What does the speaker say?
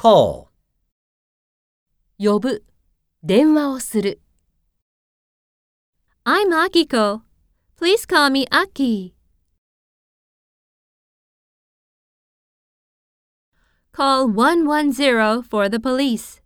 call, 呼ぶ、電話をする。I'm Akiko. Please call me Aki. Call 110 for the police.